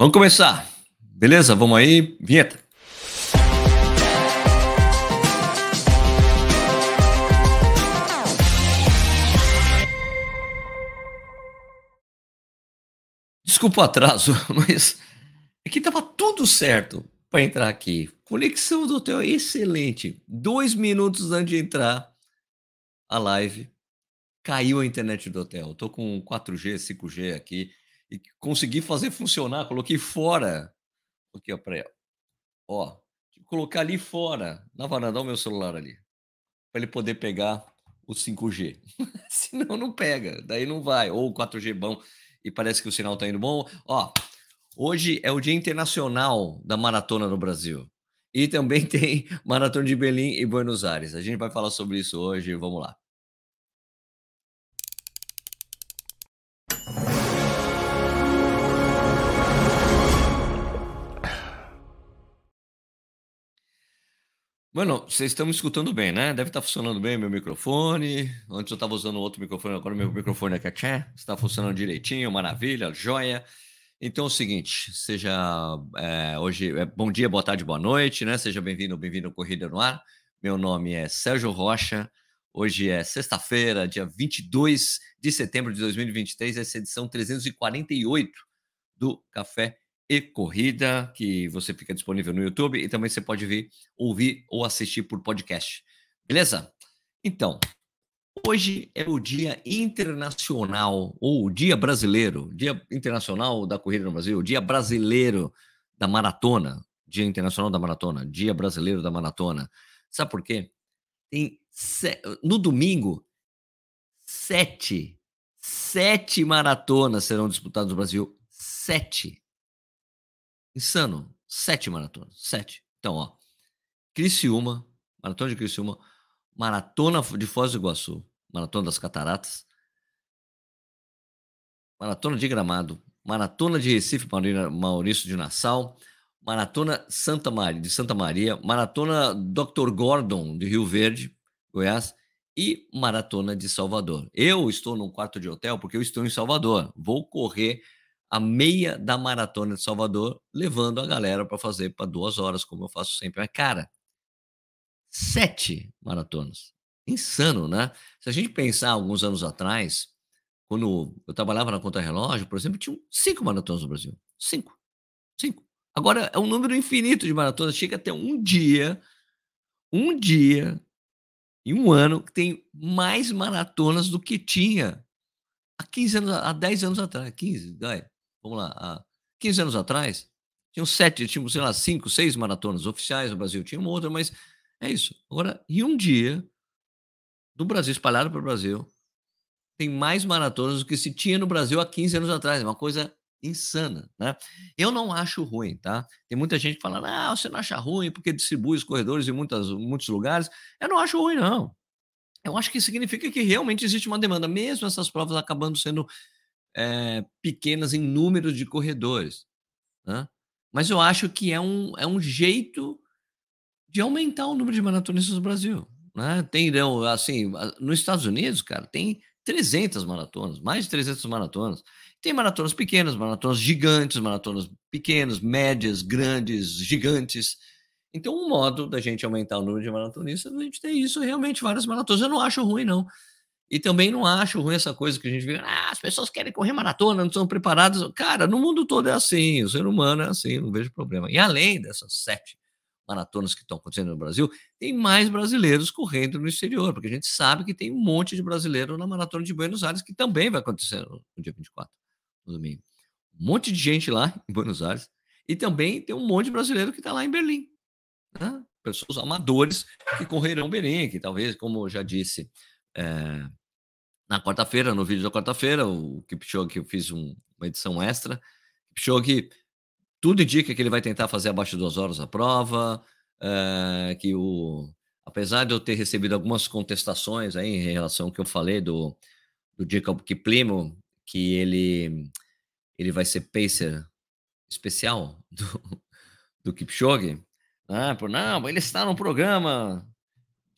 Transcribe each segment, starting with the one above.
Vamos começar. Beleza? Vamos aí. Vinheta. Desculpa o atraso, mas é que tava tudo certo para entrar aqui. Conexão do hotel excelente. Dois minutos antes de entrar a live, caiu a internet do hotel. Tô com 4G, 5G aqui e consegui fazer funcionar. Coloquei fora. Aqui, ó, para Ó, colocar ali fora, na varanda, o meu celular ali, para ele poder pegar o 5G. Senão não pega, daí não vai. Ou o 4G bom e parece que o sinal tá indo bom. Ó, hoje é o Dia Internacional da Maratona no Brasil. E também tem Maratona de Berlim e Buenos Aires. A gente vai falar sobre isso hoje. Vamos lá. Mano, vocês estão me escutando bem, né? Deve estar tá funcionando bem meu microfone. Antes eu estava usando outro microfone, agora meu microfone aqui está funcionando direitinho, maravilha, joia. Então é o seguinte, seja é, hoje, é, bom dia, boa tarde, boa noite, né? Seja bem-vindo, bem-vindo ao Corrida no Ar. Meu nome é Sérgio Rocha. Hoje é sexta-feira, dia 22 de setembro de 2023, essa é edição 348 do Café e Corrida, que você fica disponível no YouTube e também você pode vir, ouvir ou assistir por podcast. Beleza? Então, hoje é o Dia Internacional, ou o Dia Brasileiro, Dia Internacional da Corrida no Brasil, Dia Brasileiro da Maratona, Dia Internacional da Maratona, Dia Brasileiro da Maratona. Sabe por quê? Tem no domingo, sete, sete maratonas serão disputadas no Brasil. Sete. Insano. Sete maratonas. Sete. Então, ó. Criciúma, Maratona de Criciúma, Maratona de Foz do Iguaçu, Maratona das Cataratas, Maratona de Gramado, Maratona de Recife, Maurício de Nassau, Maratona Santa Maria, de Santa Maria, Maratona Dr. Gordon de Rio Verde, Goiás e Maratona de Salvador. Eu estou num quarto de hotel porque eu estou em Salvador. Vou correr a meia da maratona de Salvador, levando a galera para fazer para duas horas, como eu faço sempre. Mas, cara, sete maratonas. Insano, né? Se a gente pensar alguns anos atrás, quando eu trabalhava na conta relógio, por exemplo, tinham cinco maratonas no Brasil. Cinco. Cinco. Agora é um número infinito de maratonas. Chega até um dia, um dia, em um ano, que tem mais maratonas do que tinha há 15 anos, há 10 anos atrás. 15, vai vamos lá, há 15 anos atrás, tinham sete, tinham, sei lá, cinco, seis maratonas oficiais no Brasil, tinha uma outra, mas é isso. Agora, em um dia, do Brasil, espalhado para o Brasil, tem mais maratonas do que se tinha no Brasil há 15 anos atrás. É uma coisa insana, né? Eu não acho ruim, tá? Tem muita gente que fala, ah, você não acha ruim porque distribui os corredores em muitas, muitos lugares. Eu não acho ruim, não. Eu acho que significa que realmente existe uma demanda, mesmo essas provas acabando sendo é, pequenas em número de corredores. Né? Mas eu acho que é um, é um jeito de aumentar o número de maratonistas no Brasil. Né? Tem, assim, nos Estados Unidos, cara, tem 300 maratonas, mais de 300 maratonas. Tem maratonas pequenas, maratonas gigantes, maratonas pequenas, médias, grandes, gigantes. Então, um modo da gente aumentar o número de maratonistas, a gente tem isso realmente, várias maratonas. Eu não acho ruim, não. E também não acho ruim essa coisa que a gente vê, ah, as pessoas querem correr maratona, não estão preparadas. Cara, no mundo todo é assim, o ser humano é assim, não vejo problema. E além dessas sete maratonas que estão acontecendo no Brasil, tem mais brasileiros correndo no exterior, porque a gente sabe que tem um monte de brasileiro na maratona de Buenos Aires, que também vai acontecer no dia 24, no domingo. Um monte de gente lá em Buenos Aires, e também tem um monte de brasileiro que está lá em Berlim. Né? Pessoas amadores que correrão Berlim, que talvez, como eu já disse, é, na quarta-feira, no vídeo da quarta-feira, o Kipchoge, eu fiz um, uma edição extra, Kipchoge, tudo indica que ele vai tentar fazer abaixo de duas horas a prova, é, que o, apesar de eu ter recebido algumas contestações aí em relação ao que eu falei do, do Jacob Kiplimo, que ele, ele vai ser pacer especial do, do Kipchoge, ah, por, não, ele está no programa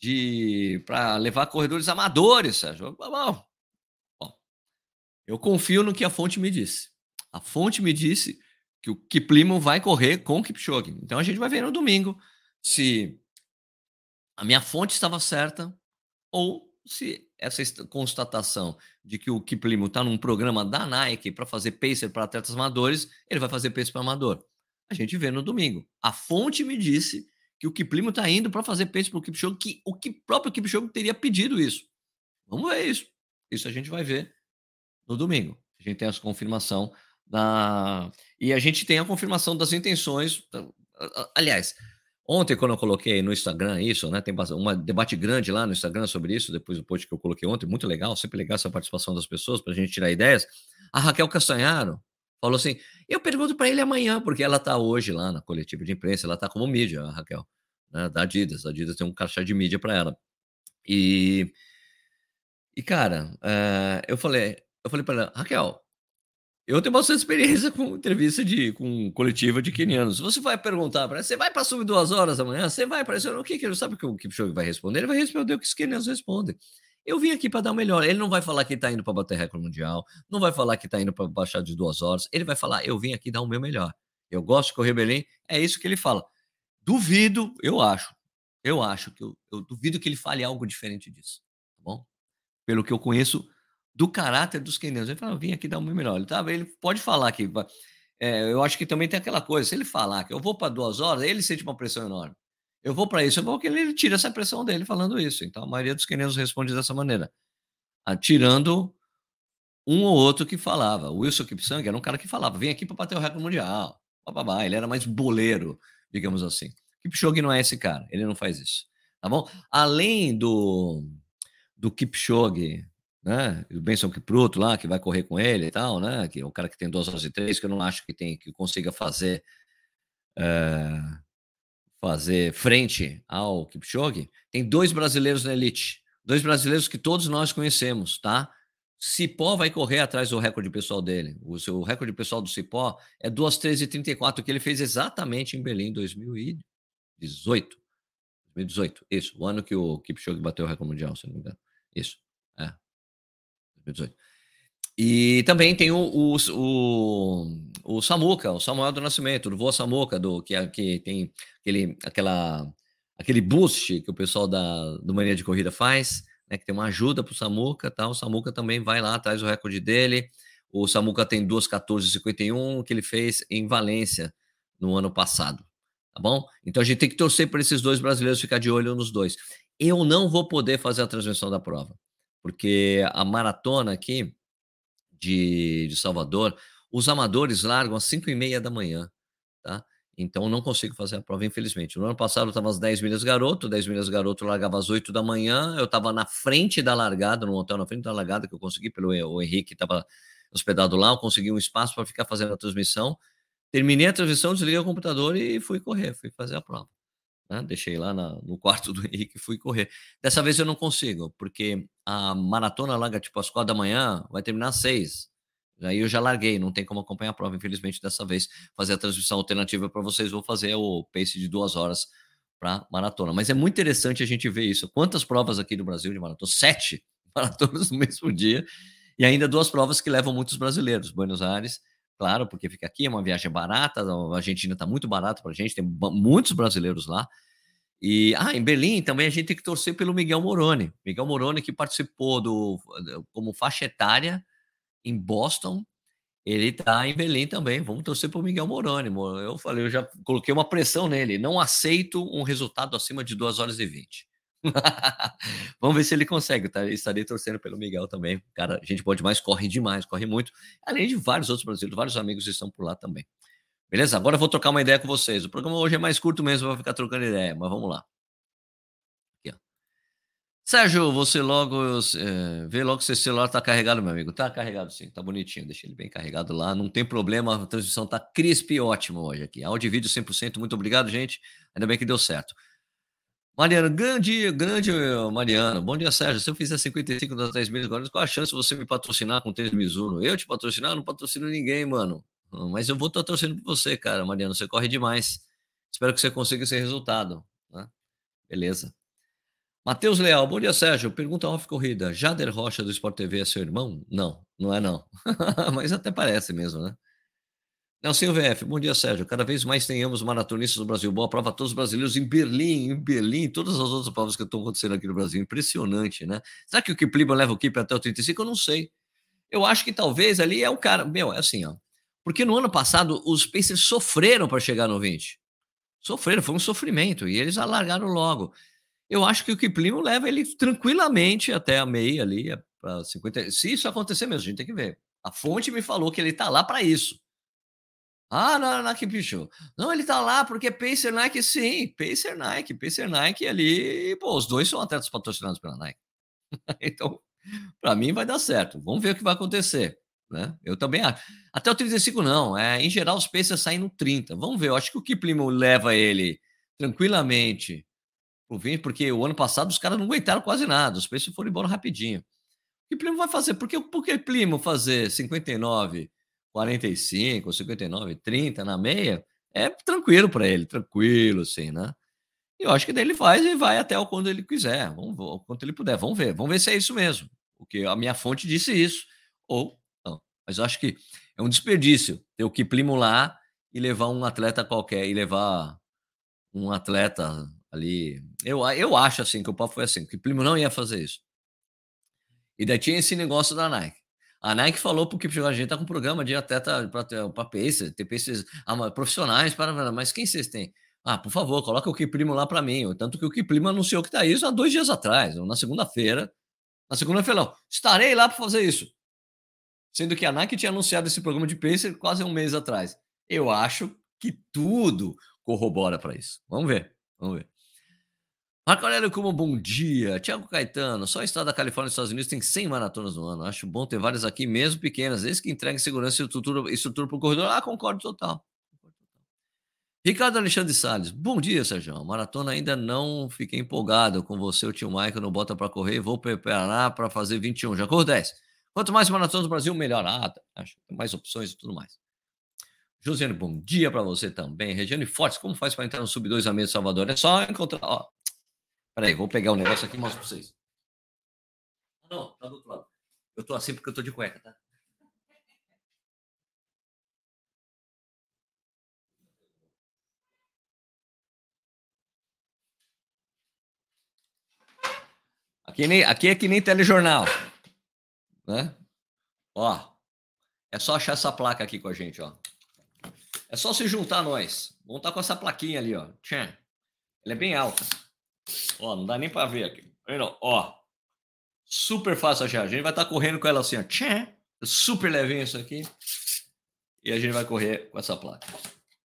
de para levar corredores amadores, Sérgio. Bom, eu confio no que a fonte me disse. A fonte me disse que o Kiplimo vai correr com o Kipchoge. Então a gente vai ver no domingo se a minha fonte estava certa ou se essa constatação de que o Kiplimo está num programa da Nike para fazer pacer para atletas amadores, ele vai fazer pacer para amador. A gente vê no domingo. A fonte me disse que o Kiplimo está indo para fazer pacer para o Kipchoge, que o que próprio Kipchoge teria pedido isso. Vamos ver isso. Isso a gente vai ver no domingo. A gente tem essa confirmação da e a gente tem a confirmação das intenções. Aliás, Ontem, quando eu coloquei no Instagram isso, né? Tem um debate grande lá no Instagram sobre isso, depois do post que eu coloquei ontem, muito legal, sempre legal essa participação das pessoas para a gente tirar ideias. A Raquel Castanharo falou assim: eu pergunto para ele amanhã, porque ela está hoje lá na coletiva de imprensa, ela está como mídia, a Raquel, né, da Adidas. A Adidas tem um caixa de mídia para ela. E, e cara, é, eu falei, eu falei para ela, Raquel, eu tenho bastante experiência com entrevista de com coletiva de quenianos. Você vai perguntar para você vai para subir duas horas amanhã? Você vai para isso? O que que ele sabe que o Kipchoge vai responder? Ele vai responder o que os quenianos respondem. Eu vim aqui para dar o melhor. Ele não vai falar que está indo para bater recorde mundial, não vai falar que está indo para baixar de duas horas. Ele vai falar: eu vim aqui dar o meu melhor. Eu gosto de correr Belém. É isso que ele fala. Duvido, eu acho, eu acho que eu, eu duvido que ele fale algo diferente disso, tá bom? Pelo que eu conheço do caráter dos quenianos. Ele fala, vim aqui dar o meu melhor. Ele, tá, ele pode falar que. É, eu acho que também tem aquela coisa, se ele falar que eu vou para duas horas, ele sente uma pressão enorme. Eu vou para isso, eu vou que ele tira essa pressão dele falando isso. Então a maioria dos quenianos responde dessa maneira, tirando um ou outro que falava. O Wilson Kipsang era um cara que falava, vem aqui para bater o recorde mundial. Bababá. Ele era mais boleiro, digamos assim. Kipchoge não é esse cara, ele não faz isso. Tá bom? Além do, do Kipchoge né? O Benson Kipruto lá, que vai correr com ele e tal, né? Que é o cara que tem 2 horas e 3, que eu não acho que tem que consiga fazer é, fazer frente ao Kipchoge. Tem dois brasileiros na elite, dois brasileiros que todos nós conhecemos, tá? Cipó vai correr atrás do recorde pessoal dele. O seu recorde pessoal do Cipó é 2:13:34 que ele fez exatamente em Berlim em 2018. 2018, isso, o ano que o Kipchoge bateu o recorde mundial, se não me engano. Isso. É, 2018. E também tem o, o, o, o, Samuca, o Samuel do Nascimento, do Voa Samuca, do, que, é, que tem aquele, aquela, aquele boost que o pessoal da, do Mania de Corrida faz, né, que tem uma ajuda para o Samuca, tá? o Samuca também vai lá, traz o recorde dele, o Samuca tem 2,14,51, que ele fez em Valência no ano passado, tá bom? Então a gente tem que torcer para esses dois brasileiros ficar de olho nos dois. Eu não vou poder fazer a transmissão da prova, porque a maratona aqui de, de Salvador, os amadores largam às 5 e meia da manhã, tá? Então não consigo fazer a prova, infelizmente. No ano passado eu estava às 10 milhas garoto, 10 milhas garoto largava às 8 da manhã, eu estava na frente da largada, no hotel na frente da largada, que eu consegui pelo o Henrique, estava hospedado lá, eu consegui um espaço para ficar fazendo a transmissão. Terminei a transmissão, desliguei o computador e fui correr, fui fazer a prova. Né? Deixei lá na, no quarto do Henrique e fui correr. Dessa vez eu não consigo, porque a maratona larga tipo às quatro da manhã, vai terminar às seis. Aí eu já larguei, não tem como acompanhar a prova, infelizmente, dessa vez. Fazer a transmissão alternativa para vocês, vou fazer o pace de duas horas para maratona. Mas é muito interessante a gente ver isso. Quantas provas aqui no Brasil de maratona? Sete maratonas no mesmo dia. E ainda duas provas que levam muitos brasileiros. Buenos Aires claro, porque fica aqui, é uma viagem barata, a Argentina está muito barato para a gente, tem muitos brasileiros lá. E, ah, em Berlim também a gente tem que torcer pelo Miguel Moroni. Miguel Moroni que participou do como faixa etária em Boston, ele está em Berlim também. Vamos torcer para o Miguel Moroni. Eu falei, eu já coloquei uma pressão nele. Não aceito um resultado acima de 2 horas e 20. Vamos ver se ele consegue, tá? Estarei torcendo pelo Miguel também. Cara, gente pode mais, corre demais, corre muito. Além de vários outros brasileiros, vários amigos estão por lá também. Beleza? Agora eu vou trocar uma ideia com vocês. O programa hoje é mais curto mesmo, vai ficar trocando ideia, mas vamos lá. Aqui, ó. Sérgio, você logo é, vê logo se esse celular tá carregado, meu amigo. Tá carregado sim, tá bonitinho. Deixa ele bem carregado lá, não tem problema. A transmissão tá crisp e ótimo hoje aqui. Áudio e vídeo 100%. Muito obrigado, gente. Ainda bem que deu certo. Mariano, grande, grande Mariano. Bom dia, Sérgio. Se eu fizer 55 das 10 mil agora, qual a chance de você me patrocinar com tênis Mizuno? Eu te patrocinar? Eu não patrocino ninguém, mano. Mas eu vou estar torcendo por você, cara, Mariano. Você corre demais. Espero que você consiga esse resultado. Né? Beleza. Matheus Leal, bom dia, Sérgio. Pergunta off corrida. Jader Rocha do Sport TV é seu irmão? Não, não é não. Mas até parece mesmo, né? Nelson VF, bom dia, Sérgio. Cada vez mais tenhamos maratonistas no Brasil. Boa prova a todos os brasileiros em Berlim, em Berlim, todas as outras provas que estão acontecendo aqui no Brasil. Impressionante, né? Será que o Kiplima leva o Kip até o 35? Eu não sei. Eu acho que talvez ali é o cara. Meu, é assim, ó. Porque no ano passado os Pacers sofreram para chegar no 20. Sofreram, foi um sofrimento. E eles alargaram logo. Eu acho que o Kiplimo leva ele tranquilamente até a meia ali, para 50. Se isso acontecer mesmo, a gente tem que ver. A fonte me falou que ele está lá para isso. Ah, não, Nike bicho. Não, ele tá lá porque Pacer Nike, sim. Pacer Nike, Pacer Nike ali. Pô, os dois são atletas patrocinados pela Nike. então, para mim vai dar certo. Vamos ver o que vai acontecer. Né? Eu também acho. Até o 35 não. É, em geral, os Pacers saem no 30. Vamos ver. Eu acho que o Kiplimo leva ele tranquilamente pro 20, porque o ano passado os caras não aguentaram quase nada. Os Pacers foram embora rapidinho. O Kiplimo vai fazer? Por que, por que Plimo fazer 59 45, 59, 30 na meia, é tranquilo para ele, tranquilo, assim, né? E eu acho que daí ele faz e vai até o quando ele quiser, vamos o quanto ele puder, vamos ver, vamos ver se é isso mesmo, porque a minha fonte disse isso, ou não, mas eu acho que é um desperdício ter o Kiplimo lá e levar um atleta qualquer, e levar um atleta ali, eu, eu acho assim, que o papo foi assim, que o Kiplimo não ia fazer isso. E daí tinha esse negócio da Nike. A Nike falou porque a gente tá com um programa de atleta para pacer, ter pacers ah, profissionais para, mas quem vocês têm? Ah, por favor, coloca o Kiprimo lá para mim. Tanto que o Kiprimo anunciou que tá isso há dois dias atrás, na segunda-feira. Na segunda-feira, não. Estarei lá para fazer isso. Sendo que a Nike tinha anunciado esse programa de pacer quase um mês atrás. Eu acho que tudo corrobora para isso. Vamos ver, vamos ver. Marco Aurélio, como bom dia. Tiago Caetano, só o estado da Califórnia e Estados Unidos tem 100 maratonas no ano. Acho bom ter várias aqui, mesmo pequenas, desde que entreguem segurança e estrutura, estrutura para o corredor. Ah, concordo total. Ricardo Alexandre Salles, bom dia, Sérgio. Maratona ainda não fiquei empolgado com você, o tio Michael, não bota para correr. Vou preparar para fazer 21, já corro 10. Quanto mais maratonas no Brasil, melhor. Ah, tá. acho mais opções e tudo mais. Josiane, bom dia para você também. Regiane Fortes, como faz para entrar no Sub 2 a meio de Salvador? É só encontrar. Ó, Peraí, vou pegar o um negócio aqui e mostro pra vocês. Não, tá do outro lado. Eu tô assim porque eu tô de cueca, tá? Aqui, nem, aqui é que nem telejornal. Né? Ó, é só achar essa placa aqui com a gente, ó. É só se juntar a nós. Vamos estar com essa plaquinha ali, ó. Tchan. Ela é bem alta. Ó, não dá nem para ver aqui. Ó, super fácil achar. A gente vai estar tá correndo com ela assim, ó. Tchê, super levinho isso aqui. E a gente vai correr com essa placa.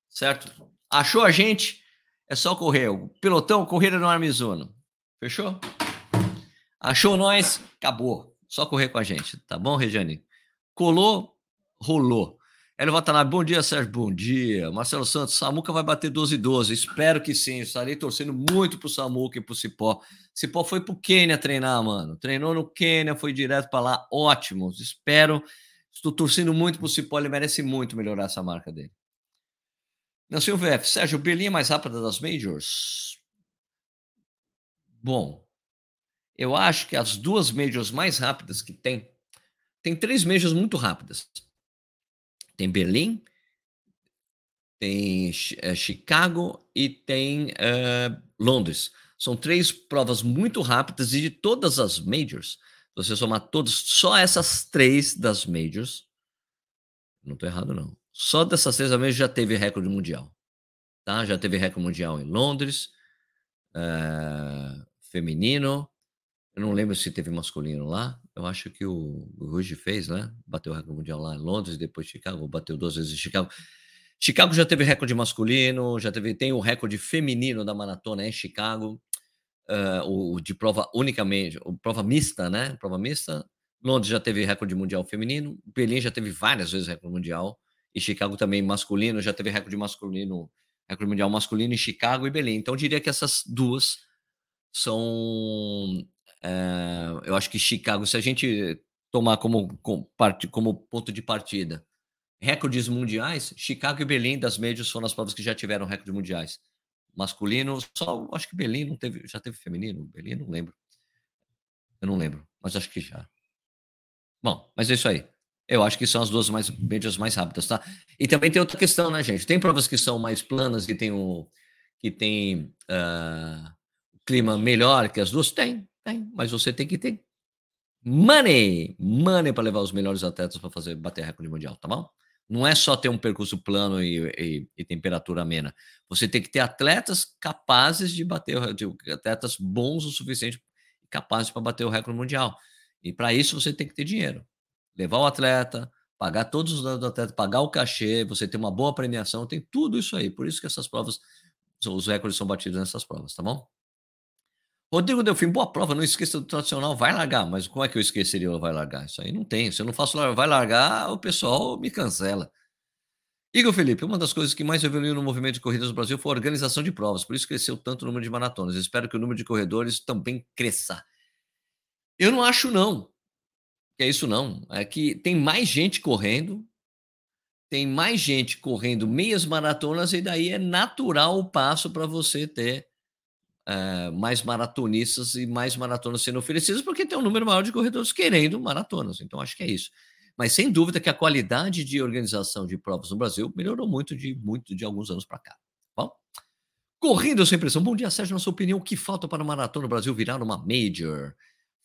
Certo? Achou a gente? É só correr. O pelotão, corrida no Armizuno. Fechou? Achou nós? Acabou. Só correr com a gente. Tá bom, Regiane? Colou, rolou. Hélio Watanabe, bom dia, Sérgio, bom dia. Marcelo Santos, Samuca vai bater 12 12. Espero que sim. Estarei torcendo muito pro Samuca e pro Cipó. Cipó foi pro Quênia treinar, mano. Treinou no Quênia, foi direto para lá. Ótimo. Espero. Estou torcendo muito pro Cipó. Ele merece muito melhorar essa marca dele. Nelson VF, Sérgio, Berlim é mais rápida das Majors? Bom, eu acho que as duas Majors mais rápidas que tem, tem três Majors muito rápidas. Tem Berlim, tem é, Chicago e tem é, Londres. São três provas muito rápidas e de todas as majors, você somar todas, só essas três das majors, não estou errado não, só dessas três majors já teve recorde mundial. Tá? Já teve recorde mundial em Londres, é, feminino, eu não lembro se teve masculino lá. Eu acho que o, o Ruge fez, né? Bateu o recorde mundial lá em Londres, depois Chicago, bateu duas vezes em Chicago. Chicago já teve recorde masculino, já teve, tem o recorde feminino da maratona em Chicago, uh, o de prova unicamente, o prova mista, né? Prova mista. Londres já teve recorde mundial feminino, Berlim já teve várias vezes recorde mundial, e Chicago também masculino, já teve recorde masculino, recorde mundial masculino em Chicago e Berlim. Então eu diria que essas duas são é, eu acho que Chicago, se a gente tomar como, como, como ponto de partida recordes mundiais, Chicago e Berlim das médias foram as provas que já tiveram recordes mundiais. Masculino, só acho que Berlim não teve, já teve feminino, Berlim não lembro. Eu não lembro, mas acho que já. Bom, mas é isso aí. Eu acho que são as duas mais, médias mais rápidas, tá? E também tem outra questão, né, gente? Tem provas que são mais planas, que tem o que tem uh, clima melhor que as duas? Tem, tem. Mas você tem que ter money, money para levar os melhores atletas para fazer bater recorde mundial, tá bom? Não é só ter um percurso plano e, e, e, temperatura amena. Você tem que ter atletas capazes de bater, atletas bons o suficiente, capazes para bater o recorde mundial. E para isso você tem que ter dinheiro. Levar o atleta, pagar todos os danos do atleta, pagar o cachê, você ter uma boa premiação, tem tudo isso aí. Por isso que essas provas, os recordes são batidos nessas provas, tá bom? Rodrigo Delfim, boa prova, não esqueça do tradicional, vai largar. Mas como é que eu esqueceria o vai largar? Isso aí não tem. Se eu não faço vai largar, o pessoal me cancela. Igor Felipe, uma das coisas que mais evoluiu no movimento de corridas no Brasil foi a organização de provas, por isso cresceu tanto o número de maratonas. espero que o número de corredores também cresça. Eu não acho, não. É isso, não. É que tem mais gente correndo, tem mais gente correndo meias maratonas, e daí é natural o passo para você ter é, mais maratonistas e mais maratonas sendo oferecidas, porque tem um número maior de corredores querendo maratonas. Então, acho que é isso. Mas sem dúvida que a qualidade de organização de provas no Brasil melhorou muito de muito de alguns anos para cá. Bom, correndo sem pressão. Bom dia, Sérgio. Na sua opinião, o que falta para o maratona no Brasil virar uma major?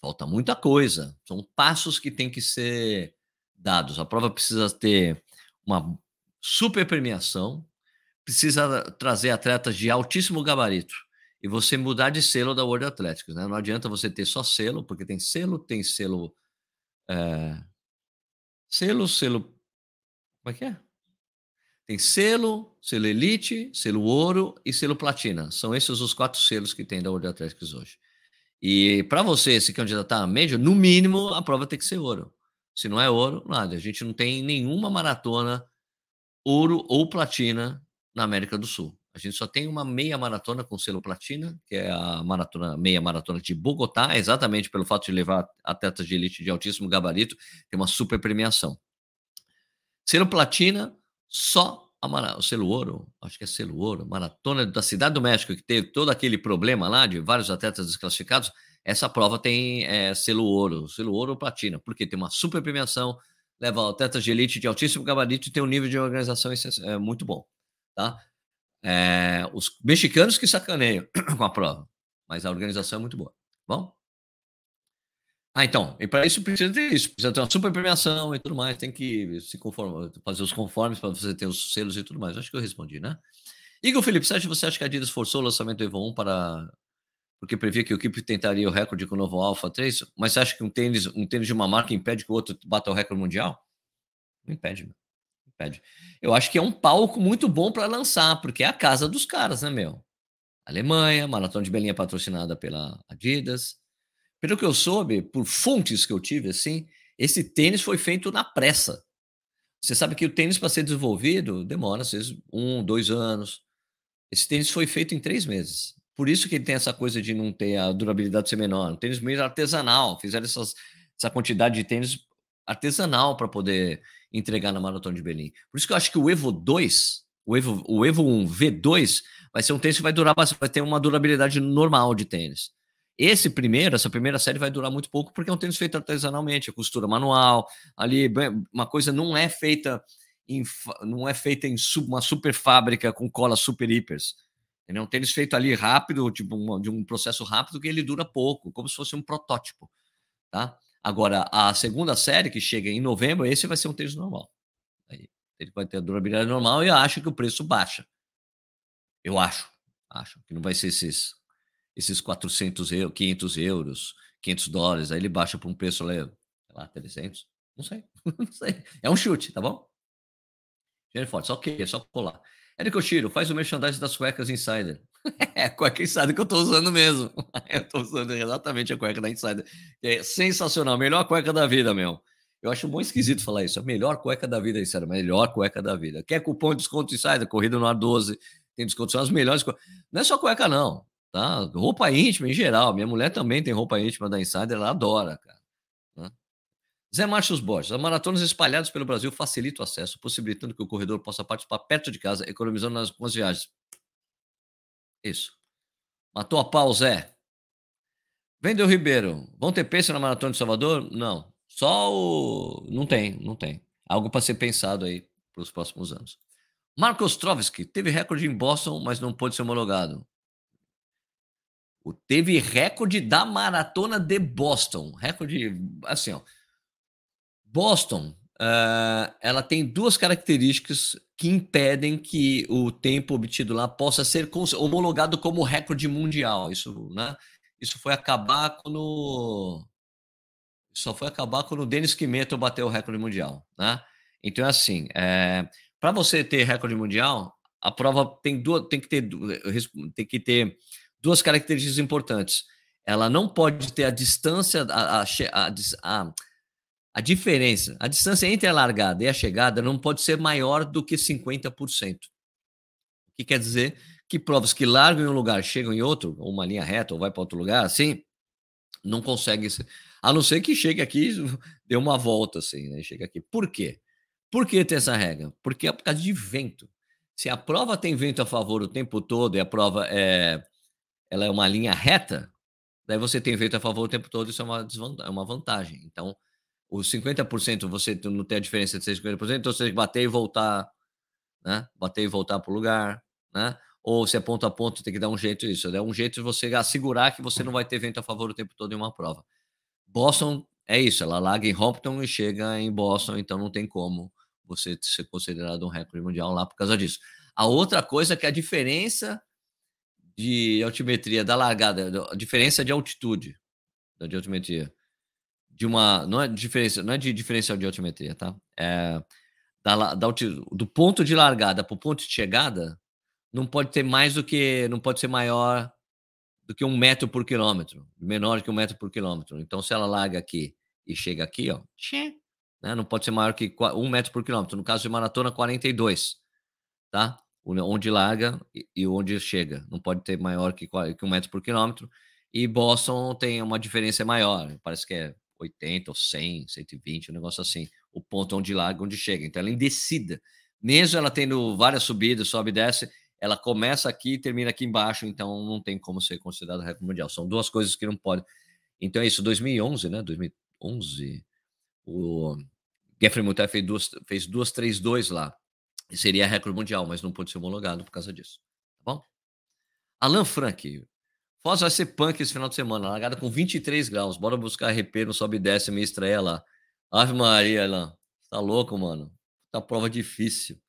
Falta muita coisa. São passos que têm que ser dados. A prova precisa ter uma super premiação, precisa trazer atletas de altíssimo gabarito e você mudar de selo da World Athletics. Né? Não adianta você ter só selo, porque tem selo, tem selo. É, selo, selo. Como é que é? Tem selo, selo Elite, selo Ouro e selo Platina. São esses os quatro selos que tem da World Athletics hoje. E para você se candidatar a Major, no mínimo a prova tem que ser ouro. Se não é ouro, nada. A gente não tem nenhuma maratona ouro ou platina na América do Sul. A gente só tem uma meia maratona com selo platina, que é a maratona meia maratona de Bogotá, exatamente pelo fato de levar atletas de elite de altíssimo gabarito, tem uma super premiação. Selo platina, só a, o selo ouro, acho que é selo ouro, maratona da Cidade do México, que teve todo aquele problema lá de vários atletas desclassificados, essa prova tem é, selo ouro, selo ouro ou platina, porque tem uma super premiação, leva atletas de elite de altíssimo gabarito e tem um nível de organização é, muito bom, tá? É, os mexicanos que sacaneiam com a prova, mas a organização é muito boa. Bom? Ah, então, e para isso precisa ter isso, precisa ter uma super premiação e tudo mais, tem que se conformar, fazer os conformes para você ter os selos e tudo mais. Acho que eu respondi, né? Igor Felipe, acha, você acha que a Adidas forçou o lançamento do Evo 1 para porque previa que o equipe tentaria o recorde com o novo Alpha 3, mas você acha que um tênis, um tênis de uma marca impede que o outro bata o recorde mundial? Não impede, meu. Eu acho que é um palco muito bom para lançar, porque é a casa dos caras, né, meu? Alemanha, Maratona de Berlim é patrocinada pela Adidas. Pelo que eu soube, por fontes que eu tive, assim, esse tênis foi feito na pressa. Você sabe que o tênis, para ser desenvolvido, demora, às vezes, um, dois anos. Esse tênis foi feito em três meses. Por isso que ele tem essa coisa de não ter a durabilidade ser menor. Um tênis meio artesanal. Fizeram essas, essa quantidade de tênis artesanal para poder entregar na Maratona de Berlim. Por isso que eu acho que o Evo 2, o Evo, o Evo 1 V2, vai ser um tênis que vai durar, vai ter uma durabilidade normal de tênis. Esse primeiro, essa primeira série vai durar muito pouco porque é um tênis feito artesanalmente, a costura manual, ali uma coisa não é feita em, não é feita em uma super fábrica com cola super hipers. É um tênis feito ali rápido, tipo de um processo rápido que ele dura pouco, como se fosse um protótipo, tá? Agora, a segunda série que chega em novembro, esse vai ser um tênis normal. Aí, ele vai ter a durabilidade normal e eu acho que o preço baixa. Eu acho, acho que não vai ser esses esses 400 euros, 500 euros, 500 dólares, aí ele baixa para um preço, sei lá, 300, não sei, não sei. É um chute, tá bom? Forte, só que é só colar. Érico Oshiro, faz o merchandising das cuecas Insider. É a cueca Insider que eu tô usando mesmo. eu tô usando exatamente a cueca da Insider. É sensacional, melhor cueca da vida, meu. Eu acho bom esquisito falar isso. A melhor cueca da vida, Insider, melhor cueca da vida. Quer cupom de desconto Insider? Corrida no ar 12, tem desconto, são as melhores. Não é só cueca, não tá? Roupa íntima em geral. Minha mulher também tem roupa íntima da Insider, ela adora, cara. Né? Zé Marcos Borges, as maratonas espalhadas pelo Brasil facilitam o acesso, possibilitando que o corredor possa participar perto de casa, economizando nas, nas viagens. Isso. Matou a pau, Zé. Vendeu Ribeiro. Vão ter peso na maratona de Salvador? Não. Só o. Não tem, não tem. Algo para ser pensado aí para os próximos anos. Marcos Trovski teve recorde em Boston, mas não pôde ser homologado. O teve recorde da maratona de Boston. Recorde, assim, ó. Boston, uh, ela tem duas características que impedem que o tempo obtido lá possa ser homologado como recorde mundial. Isso, né? Isso foi acabar quando só foi acabar quando o Denis Kimeto bateu o recorde mundial, né? Então é assim, é, para você ter recorde mundial, a prova tem duas, tem que ter, tem que ter duas características importantes. Ela não pode ter a distância, a, a, a, a diferença, a distância entre a largada e a chegada não pode ser maior do que 50%. O que quer dizer que provas que largam em um lugar, chegam em outro, ou uma linha reta, ou vai para outro lugar, assim, não consegue. A não ser que chegue aqui, dê uma volta, assim, né? Chega aqui. Por quê? Por que tem essa regra? Porque é por causa de vento. Se a prova tem vento a favor o tempo todo e a prova é, ela é uma linha reta, daí você tem vento a favor o tempo todo, isso é uma, é uma vantagem. Então, os 50% você não tem a diferença de 50%, então você tem que bater e voltar, né? Bater e voltar para o lugar, né? Ou se é ponto a ponto, tem que dar um jeito isso. É um jeito de você assegurar que você não vai ter vento a favor o tempo todo em uma prova. Boston é isso, ela larga em Hampton e chega em Boston, então não tem como você ser considerado um recorde mundial lá por causa disso. A outra coisa é que a diferença de altimetria da largada, a diferença de altitude da altimetria, de uma não é diferença, não é de diferencial de altimetria, tá? É da, da do ponto de largada para o ponto de chegada, não pode ter mais do que, não pode ser maior do que um metro por quilômetro, menor que um metro por quilômetro. Então, se ela larga aqui e chega aqui, ó, né? Não pode ser maior que um metro por quilômetro. No caso de maratona, 42, tá? Onde larga e onde chega. Não pode ter maior que, que um metro por quilômetro. E Boston tem uma diferença maior. Parece que é 80 ou 100, 120, um negócio assim. O ponto onde larga, onde chega. Então, ela é indecida. Mesmo ela tendo várias subidas, sobe e desce, ela começa aqui e termina aqui embaixo. Então, não tem como ser considerado recorde mundial. São duas coisas que não podem. Então, é isso. 2011, né? 2011 o Geoffrey Mutai fez duas, fez duas 3-2 lá. E seria recorde mundial, mas não pôde ser homologado por causa disso. Tá bom? Alan Frank. Foz vai ser punk esse final de semana. Largada com 23 graus. Bora buscar RP no sobe e desce minha estreia lá. Ave Maria, Alan. Tá louco, mano. Tá prova difícil.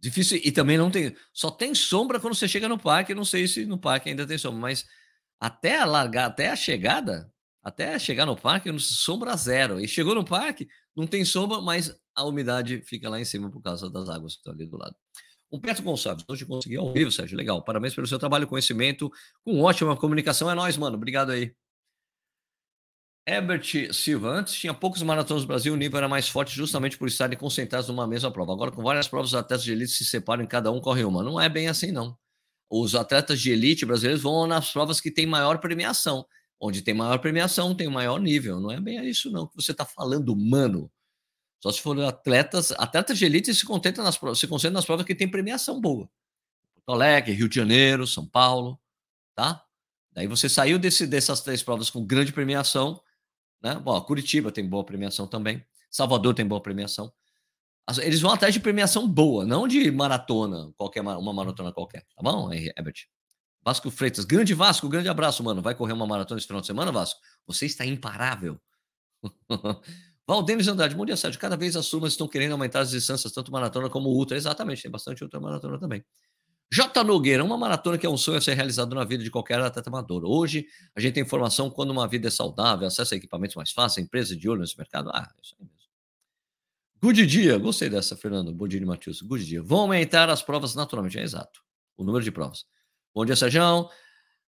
Difícil. E também não tem. Só tem sombra quando você chega no parque. Não sei se no parque ainda tem sombra, mas até a largar, até a chegada, até chegar no parque, sombra zero. E chegou no parque, não tem sombra, mas a umidade fica lá em cima por causa das águas que estão ali do lado. Humberto Gonçalves, hoje consegui ao vivo, Sérgio. Legal. Parabéns pelo seu trabalho, conhecimento, com ótima comunicação. É nóis, mano. Obrigado aí. Herbert Silva, antes tinha poucos maratonas no Brasil, o nível era mais forte justamente por estarem concentrados numa mesma prova. Agora, com várias provas, os atletas de elite se separam e cada um corre uma. Não é bem assim, não. Os atletas de elite brasileiros vão nas provas que têm maior premiação. Onde tem maior premiação, tem maior nível. Não é bem isso, não, que você está falando, mano. Só se for atletas, atletas de elite se contentam nas provas, se concentram nas provas que tem premiação boa. Porto Alegre, Rio de Janeiro, São Paulo, tá? Daí você saiu desse, dessas três provas com grande premiação, né? Bom, Curitiba tem boa premiação também, Salvador tem boa premiação. Eles vão atrás de premiação boa, não de maratona, qualquer uma maratona qualquer, tá bom, Herbert? Vasco Freitas, grande Vasco, grande abraço, mano. Vai correr uma maratona esse final de semana, Vasco? Você está imparável. Valdenis Andrade, bom dia, Sérgio. Cada vez as turmas estão querendo aumentar as distâncias, tanto maratona como ultra. Exatamente, tem bastante ultra maratona também. J. Nogueira, uma maratona que é um sonho a ser realizado na vida de qualquer atleta amador. Hoje, a gente tem informação quando uma vida é saudável, acesso a equipamentos mais fáceis, empresas de olho nesse mercado. Ah, é isso aí mesmo. Good dia, gostei dessa, Fernando. Bodini Matheus. Good dia. Vão aumentar as provas naturalmente, é exato. O número de provas. Bom dia, Sérgio.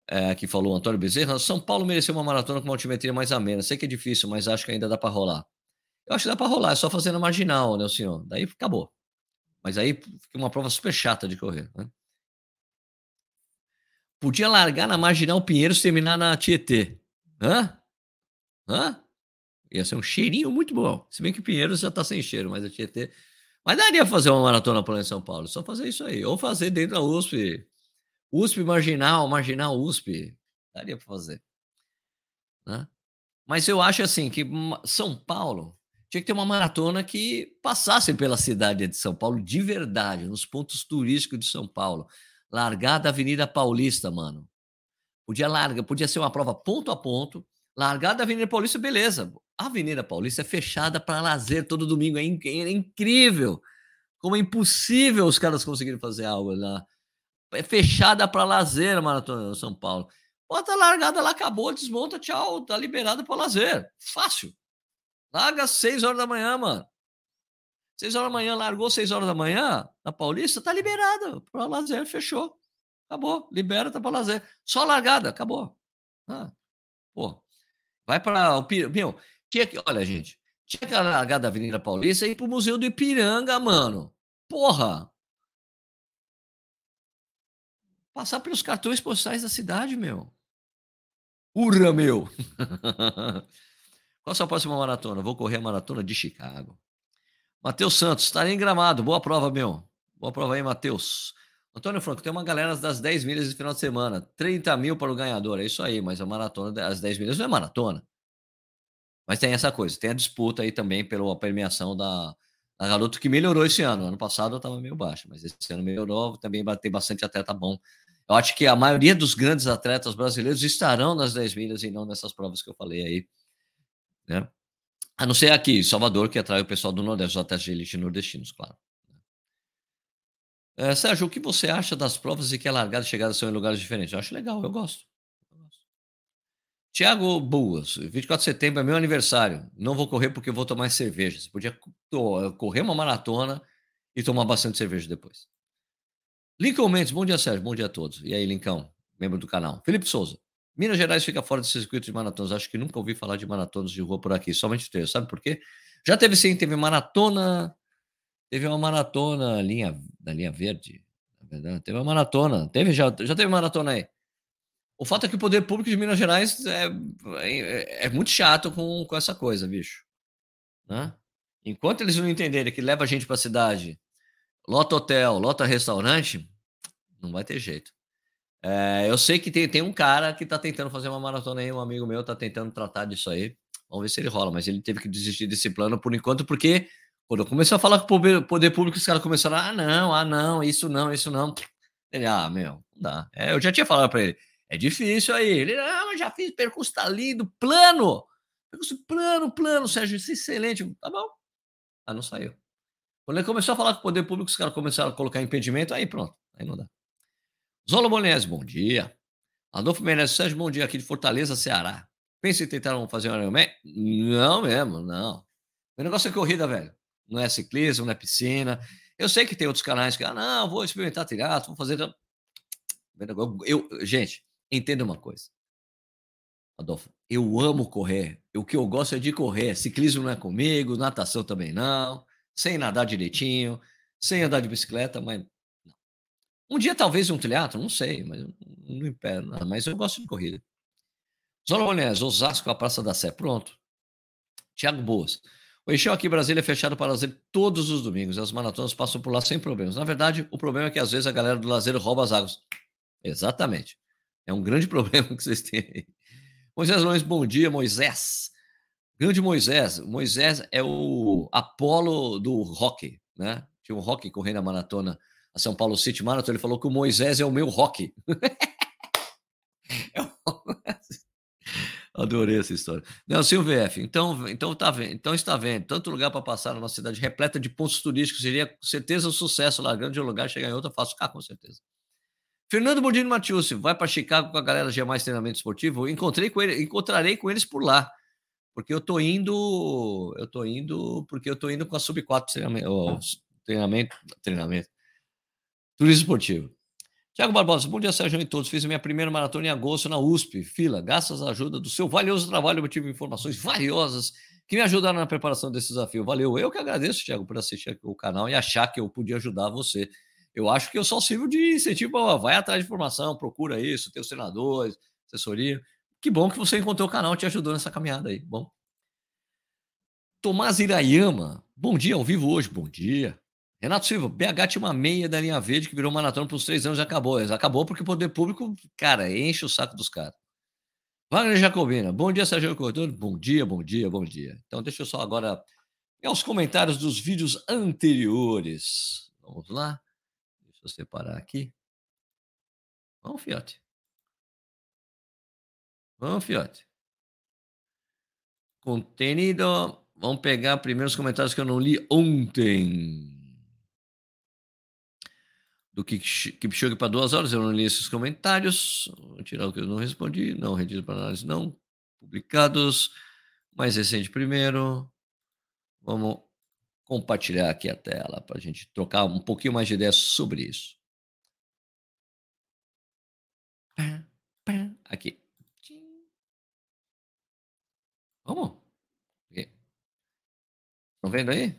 É, que falou Antônio Bezerra. São Paulo mereceu uma maratona com uma altimetria mais amena. Sei que é difícil, mas acho que ainda dá para rolar. Eu acho que dá para rolar, é só fazer na marginal, né, senhor? Daí acabou. Mas aí fica uma prova super chata de correr. Né? Podia largar na marginal Pinheiros e terminar na Tietê. Hã? Hã? Ia ser um cheirinho muito bom. Se bem que Pinheiros já está sem cheiro, mas a Tietê. Mas daria fazer uma maratona lá em São Paulo. Só fazer isso aí. Ou fazer dentro da USP USP marginal, marginal USP. Daria para fazer. Né? Mas eu acho assim que São Paulo tinha que ter uma maratona que passasse pela cidade de São Paulo de verdade, nos pontos turísticos de São Paulo. Largar da Avenida Paulista, mano. Podia largar, podia ser uma prova ponto a ponto. Largar da Avenida Paulista, beleza. A Avenida Paulista é fechada para lazer todo domingo. É, inc é, incrível. Como é impossível os caras conseguirem fazer algo lá. É fechada para lazer a Maratona São Paulo. Bota a largada lá, acabou, desmonta, tchau, tá liberado para lazer. Fácil. Larga às 6 horas da manhã, mano. 6 horas da manhã, largou 6 horas da manhã, na Paulista, tá liberada para lazer, fechou. Acabou, libera, tá para lazer. Só largada, acabou. Ah, pô, vai para o meu, tinha que, olha, gente, tinha que largar da Avenida Paulista e ir pro Museu do Ipiranga, mano. Porra. Passar pelos cartões postais da cidade, meu. Urra, meu. Qual a sua próxima maratona? Vou correr a maratona de Chicago. Matheus Santos, estarei em gramado. Boa prova, meu. Boa prova aí, Matheus. Antônio Franco, tem uma galera das 10 milhas de final de semana. 30 mil para o ganhador. É isso aí, mas a maratona, as 10 milhas não é maratona. Mas tem essa coisa, tem a disputa aí também pela premiação da, da garoto que melhorou esse ano. Ano passado eu estava meio baixo, mas esse ano melhorou. Também tem bastante atleta bom. Eu acho que a maioria dos grandes atletas brasileiros estarão nas 10 milhas e não nessas provas que eu falei aí né? A não ser aqui, Salvador, que atrai o pessoal do Nordeste, os atletas de elite nordestinos, claro. É, Sérgio, o que você acha das provas e que a largada e chegada são em lugares diferentes? Eu acho legal, eu gosto. Tiago Boas, 24 de setembro é meu aniversário. Não vou correr porque vou tomar cerveja. Você podia correr uma maratona e tomar bastante cerveja depois. Lincoln Mendes, bom dia, Sérgio. Bom dia a todos. E aí, Lincão, membro do canal. Felipe Souza, Minas Gerais fica fora desse circuito de maratonas. Acho que nunca ouvi falar de maratonas de rua por aqui, somente três. Sabe por quê? Já teve sim, teve maratona, teve uma maratona linha, da linha verde, na verdade, teve uma maratona, teve já, já teve maratona aí. O fato é que o poder público de Minas Gerais é, é, é muito chato com, com essa coisa, bicho. Né? Enquanto eles não entenderem que leva a gente para a cidade, lota hotel, lota restaurante, não vai ter jeito. É, eu sei que tem, tem um cara que está tentando fazer uma maratona aí, um amigo meu está tentando tratar disso aí. Vamos ver se ele rola, mas ele teve que desistir desse plano por enquanto, porque quando comecei a falar com o poder público, os caras começaram, ah, não, ah, não, isso não, isso não. Ele, ah, meu, não dá. É, eu já tinha falado para ele, é difícil aí. Ele, ah, mas já fiz percurso tá lindo, plano. Percurso plano, plano, Sérgio, isso é excelente. Tá bom. Ah, não saiu. Quando ele começou a falar com o poder público, os caras começaram a colocar impedimento, aí pronto, aí não dá. Zola Bonese, bom dia. Adolfo Menezes, Sérgio, bom dia aqui de Fortaleza, Ceará. Pensa em tentar fazer um Ironman? Não mesmo, não. O negócio é corrida, velho. Não é ciclismo, não é piscina. Eu sei que tem outros canais que, ah, não, vou experimentar triatlo, vou fazer... Eu, gente, entenda uma coisa. Adolfo, eu amo correr. O que eu gosto é de correr. Ciclismo não é comigo, natação também não. Sem nadar direitinho, sem andar de bicicleta, mas um dia talvez um triatlo, não sei, mas não impede nada. Mas eu gosto de corrida. Zona Monés, Osasco, a Praça da Sé. Pronto. Tiago Boas. O Eixão aqui em Brasília é fechado para lazer todos os domingos. As maratonas passam por lá sem problemas. Na verdade, o problema é que às vezes a galera do lazer rouba as águas. Exatamente. É um grande problema que vocês têm aí. Moisés Lones, bom dia, Moisés. Grande Moisés. Moisés é o Apolo do rock, né? Tinha um rock correndo a maratona a São Paulo City Marathon, ele falou que o Moisés é o meu rock. Adorei essa história. Sim, o VF. Então, então, tá vendo, então está vendo. Tanto lugar para passar na nossa cidade repleta de pontos turísticos. Seria com certeza um sucesso lá. Grande lugar, chegar em outra, faço cá, com certeza. Fernando Bondini Matiusi, vai para Chicago com a galera de mais treinamento esportivo. Encontrei com ele, encontrarei com eles por lá. Porque eu tô indo, eu tô indo, porque eu tô indo com a Sub 4 treinamento, treinamento, treinamento Turismo esportivo. Tiago Barbosa, bom dia, Sérgio e todos. Fiz minha primeira maratona em agosto na USP, fila. Graças à ajuda do seu valioso trabalho, eu tive informações valiosas que me ajudaram na preparação desse desafio. Valeu. Eu que agradeço, Tiago, por assistir o canal e achar que eu podia ajudar você. Eu acho que eu só sirvo de incentivo. Vai atrás de informação, procura isso, tem os treinadores, assessoria. Que bom que você encontrou o canal te ajudou nessa caminhada aí. Bom. Tomás Irayama, bom dia ao vivo hoje. Bom dia. Renato Silva, BH tinha uma meia da linha verde que virou maratona por uns três anos e acabou. Acabou porque o poder público, cara, enche o saco dos caras. Wagner Jacobina, bom dia, Sérgio Cortoni. Bom dia, bom dia, bom dia. Então, deixa eu só agora pegar os comentários dos vídeos anteriores. Vamos lá. Deixa eu separar aqui. Vamos, Fiote. Vamos, Fiote. Contenido. Vamos pegar primeiro os comentários que eu não li ontem do Kipchoge para duas horas. Eu não li esses comentários. Vou tirar o que eu não respondi. Não, redigido para análise, não. Publicados. Mais recente primeiro. Vamos compartilhar aqui a tela para a gente trocar um pouquinho mais de ideias sobre isso. Aqui. Vamos? Estão vendo aí?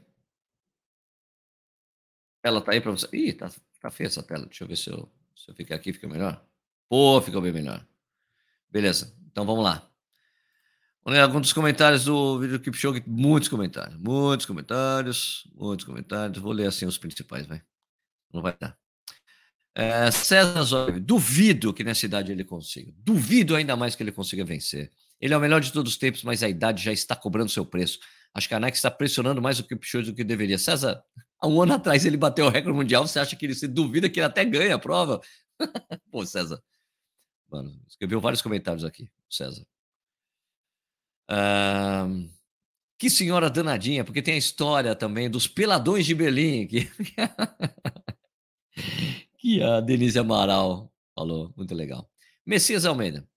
Ela tá aí para você. Ih, tá Tá feia essa tela. Deixa eu ver se eu, se eu ficar aqui, fica melhor. Pô, ficou bem melhor. Beleza, então vamos lá. Vamos ler alguns dos comentários do vídeo do Kipchoge. Muitos comentários, muitos comentários, muitos comentários. Vou ler assim os principais, vai. Não vai dar. É, César Zóio, duvido que nessa idade ele consiga. Duvido ainda mais que ele consiga vencer. Ele é o melhor de todos os tempos, mas a idade já está cobrando seu preço. Acho que a Nike está pressionando mais o Kipchoge do que deveria. César, Há um ano atrás ele bateu o recorde mundial. Você acha que ele se duvida que ele até ganha a prova? Pô, César. Mano, escreveu vários comentários aqui, César. que senhora danadinha, porque tem a história também dos peladões de Berlim. Que, que a Denise Amaral falou. Muito legal. Messias Almeida.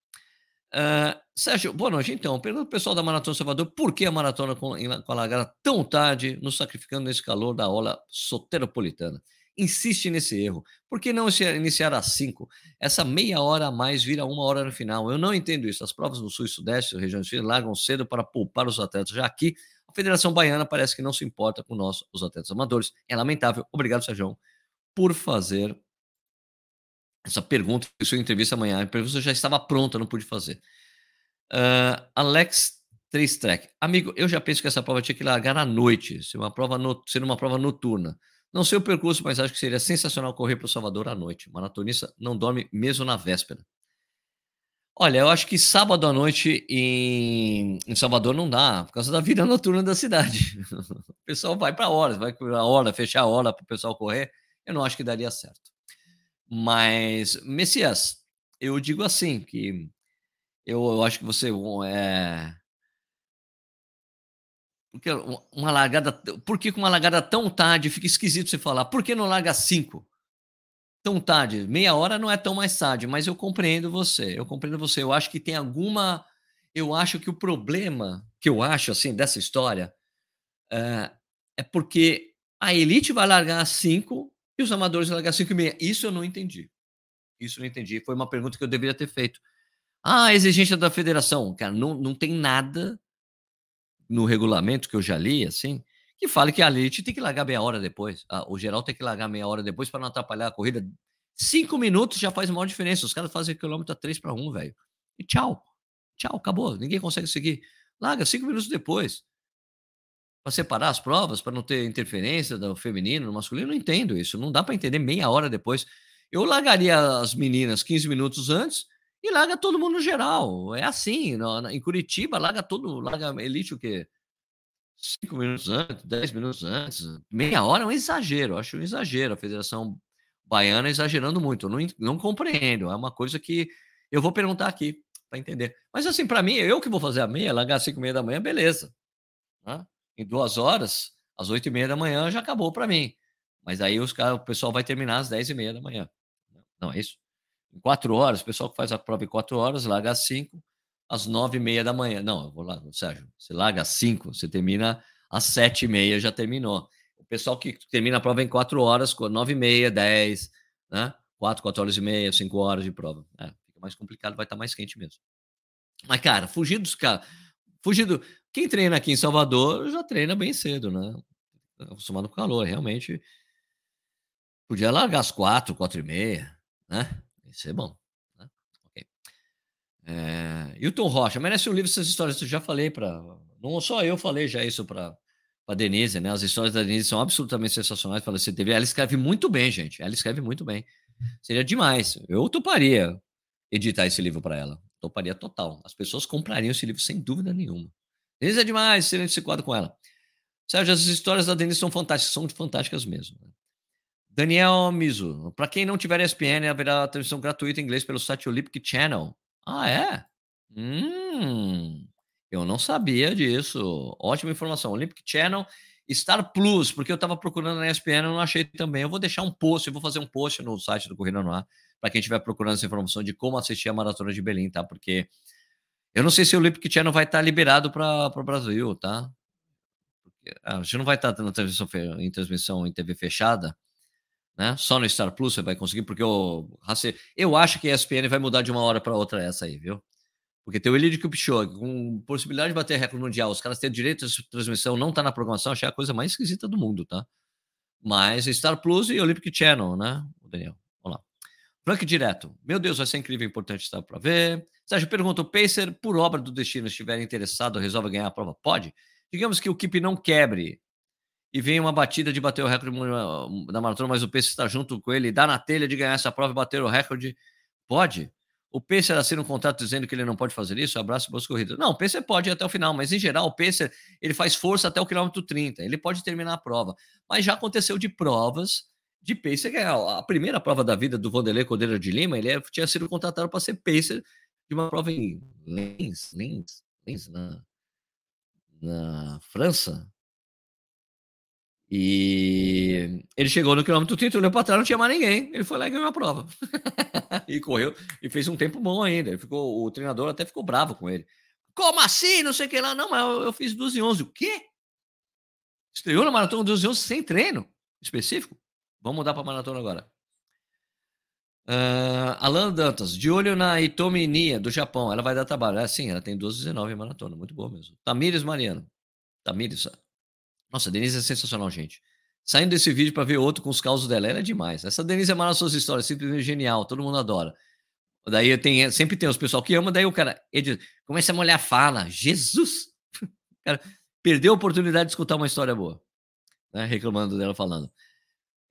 Uh, Sérgio, boa noite. Então, pergunta o pessoal da Maratona Salvador por que a maratona com, com a largada tão tarde, nos sacrificando nesse calor da aula soteropolitana? Insiste nesse erro. Por que não iniciar às 5? Essa meia hora a mais vira uma hora no final. Eu não entendo isso. As provas no Sul e Sudeste, regiões sul, largam cedo para poupar os atletas. Já aqui, a Federação Baiana parece que não se importa com nós, os atletas amadores. É lamentável. Obrigado, Sérgio, por fazer essa pergunta, sua entrevista amanhã. A pergunta já estava pronta, não pude fazer. Uh, Alex Track. Amigo, eu já penso que essa prova tinha que largar à noite, ser uma prova, no, ser uma prova noturna. Não sei o percurso, mas acho que seria sensacional correr para o Salvador à noite. Maratonista não dorme mesmo na véspera. Olha, eu acho que sábado à noite em, em Salvador não dá, por causa da vida noturna da cidade. o pessoal vai para horas, vai para a hora, fechar a hora para o pessoal correr. Eu não acho que daria certo. Mas, Messias, eu digo assim, que eu, eu acho que você é. Porque uma largada. Por que uma largada tão tarde fica esquisito você falar? Por que não larga cinco? Tão tarde. Meia hora não é tão mais tarde, mas eu compreendo você. Eu compreendo você. Eu acho que tem alguma. Eu acho que o problema que eu acho assim dessa história é, é porque a elite vai largar 5 e os amadores largar às 5 e meia. Isso eu não entendi. Isso eu não entendi. Foi uma pergunta que eu deveria ter feito. Ah, a exigência da federação. Cara, não, não tem nada no regulamento que eu já li, assim, que fale que a elite tem que largar meia hora depois. Ah, o geral tem que largar meia hora depois para não atrapalhar a corrida. Cinco minutos já faz maior diferença. Os caras fazem quilômetro a três para um, velho. E tchau. Tchau, acabou. Ninguém consegue seguir. Larga cinco minutos depois. Para separar as provas, para não ter interferência do feminino, no masculino, não entendo isso. Não dá para entender meia hora depois. Eu largaria as meninas 15 minutos antes e larga todo mundo no geral. É assim, em Curitiba, larga todo, larga elite o quê? Cinco minutos antes, dez minutos antes, meia hora é um exagero, acho um exagero. A Federação Baiana exagerando muito, eu não, não compreendo. É uma coisa que eu vou perguntar aqui para entender. Mas assim, para mim, eu que vou fazer a meia, largar às cinco e meia da manhã, beleza. Né? Em duas horas, às oito e meia da manhã já acabou para mim. Mas aí os cara, o pessoal vai terminar às dez e meia da manhã. Não é isso? em quatro horas, o pessoal que faz a prova em quatro horas, larga às cinco, às nove e meia da manhã. Não, eu vou lá, Sérgio, você larga às cinco, você termina às sete e meia, já terminou. O pessoal que termina a prova em quatro horas, nove e meia, dez, né? Quatro, quatro horas e meia, cinco horas de prova. É, fica mais complicado, vai estar mais quente mesmo. Mas, cara, fugir dos caras. Fugir do. Quem treina aqui em Salvador já treina bem cedo, né? Acostumado com calor, realmente. Podia largar às quatro, quatro e meia, né? Isso é bom. Né? É, Hilton Rocha, merece um livro essas histórias. Eu já falei para. Não só eu falei já isso para a Denise, né? As histórias da Denise são absolutamente sensacionais para a CTV. Ela escreve muito bem, gente. Ela escreve muito bem. Seria demais. Eu toparia editar esse livro para ela. toparia total. As pessoas comprariam esse livro sem dúvida nenhuma. Denise é demais, excelente esse quadro com ela. Sérgio, as histórias da Denise são fantásticas, são fantásticas mesmo. Né? Daniel Miso, para quem não tiver ESPN, haverá transmissão gratuita em inglês pelo site Olympic Channel. Ah, é? Hum, eu não sabia disso. Ótima informação. Olympic Channel, Star Plus, porque eu estava procurando na ESPN e não achei também. Eu vou deixar um post, eu vou fazer um post no site do Corrida no Ar, para quem estiver procurando essa informação de como assistir a Maratona de Berlim, tá? Porque eu não sei se o Olympic Channel vai estar liberado para o Brasil, tá? A gente não vai estar na transmissão, em transmissão em TV fechada, né? Só no Star Plus você vai conseguir, porque eu, eu acho que a ESPN vai mudar de uma hora para outra essa aí, viu? Porque tem o Eliud Kipchoge, com possibilidade de bater recorde mundial, os caras têm direito de transmissão, não tá na programação, achei a coisa mais esquisita do mundo, tá? Mas Star Plus e Olympic Channel, né, o Daniel? Frank Direto. Meu Deus, vai ser incrível, importante estar para ver. Sérgio pergunta: o Pacer, por obra do destino, estiver interessado, resolve ganhar a prova? Pode? Digamos que o Kip não quebre e vem uma batida de bater o recorde da maratona, mas o Pacer está junto com ele dá na telha de ganhar essa prova e bater o recorde. Pode? O Pacer assina um contrato dizendo que ele não pode fazer isso? Abraço boas corridas. Não, o Pacer pode ir até o final, mas em geral o Pacer ele faz força até o quilômetro 30. Ele pode terminar a prova. Mas já aconteceu de provas de Pacer ganhar. A primeira prova da vida do Vanderlei Cordeiro de Lima, ele é, tinha sido contratado para ser Pacer de uma prova em Lens, Lens, Lens na, na França. E ele chegou no quilômetro 30, olhou para trás, não tinha mais ninguém. Ele foi lá e ganhou a prova. e correu e fez um tempo bom ainda. Ele ficou, o treinador até ficou bravo com ele. Como assim? Não sei o que lá. Não, mas eu, eu fiz 12 e 11. O quê? Estreou na maratona 12 e 11 sem treino específico? Vamos mudar para maratona agora. Uh, Alan Dantas, de olho na Itomi Nia, do Japão. Ela vai dar trabalho. É, sim, ela tem 12 e 19 em maratona. Muito boa mesmo. Tamires Mariano. Tamires, nossa, a Denise é sensacional, gente. Saindo desse vídeo para ver outro com os causos dela, ela é demais. Essa Denise é uma suas histórias, simplesmente genial, todo mundo adora. Daí tem, sempre tem os pessoal que ama, daí o cara ele começa a molhar fala. Jesus! cara, perdeu a oportunidade de escutar uma história boa. Né? Reclamando dela falando.